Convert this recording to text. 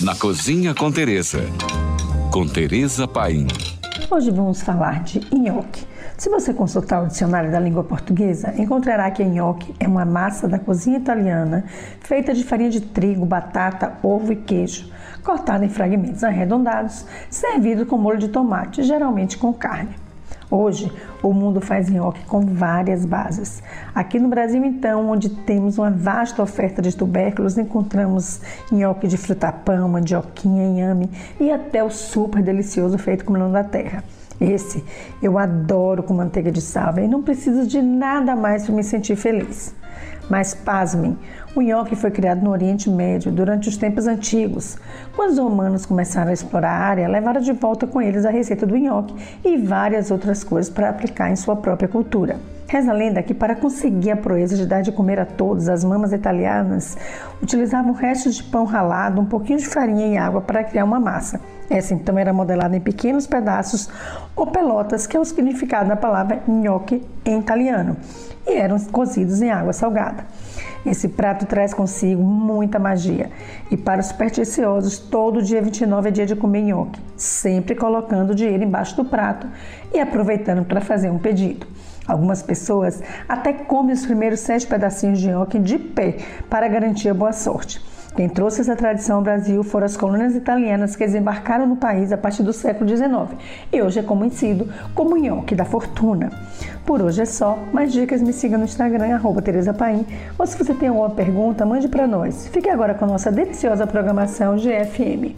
na Cozinha com Teresa. Com Teresa Paim. Hoje vamos falar de nhoque. Se você consultar o dicionário da língua portuguesa, encontrará que nhoque é uma massa da cozinha italiana feita de farinha de trigo, batata, ovo e queijo, cortada em fragmentos arredondados, servido com molho de tomate, geralmente com carne. Hoje, o mundo faz nhoque com várias bases. Aqui no Brasil, então, onde temos uma vasta oferta de tubérculos, encontramos nhoque de frutapão, mandioquinha, inhame e até o super delicioso feito com melão da terra. Esse eu adoro com manteiga de salva e não preciso de nada mais para me sentir feliz. Mas pasmem, o nhoque foi criado no Oriente Médio durante os tempos antigos. Quando os romanos começaram a explorar a área, levaram de volta com eles a receita do nhoque e várias outras coisas para aplicar em sua própria cultura. Reza a lenda que para conseguir a proeza de dar de comer a todos, as mamas italianas utilizavam restos de pão ralado, um pouquinho de farinha e água para criar uma massa. Essa então era modelada em pequenos pedaços ou pelotas, que é o significado da palavra gnocchi em italiano, e eram cozidos em água salgada. Esse prato traz consigo muita magia. E para os supersticiosos, todo dia 29 é dia de comer nhoque, sempre colocando o dinheiro embaixo do prato e aproveitando para fazer um pedido. Algumas pessoas até comem os primeiros sete pedacinhos de nhoque de pé para garantir a boa sorte. Quem trouxe essa tradição ao Brasil foram as colônias italianas que desembarcaram no país a partir do século XIX e hoje é conhecido como nhoque da fortuna. Por hoje é só, mais dicas me siga no Instagram, arroba Tereza Paim, ou se você tem alguma pergunta, mande para nós. Fique agora com a nossa deliciosa programação GFM.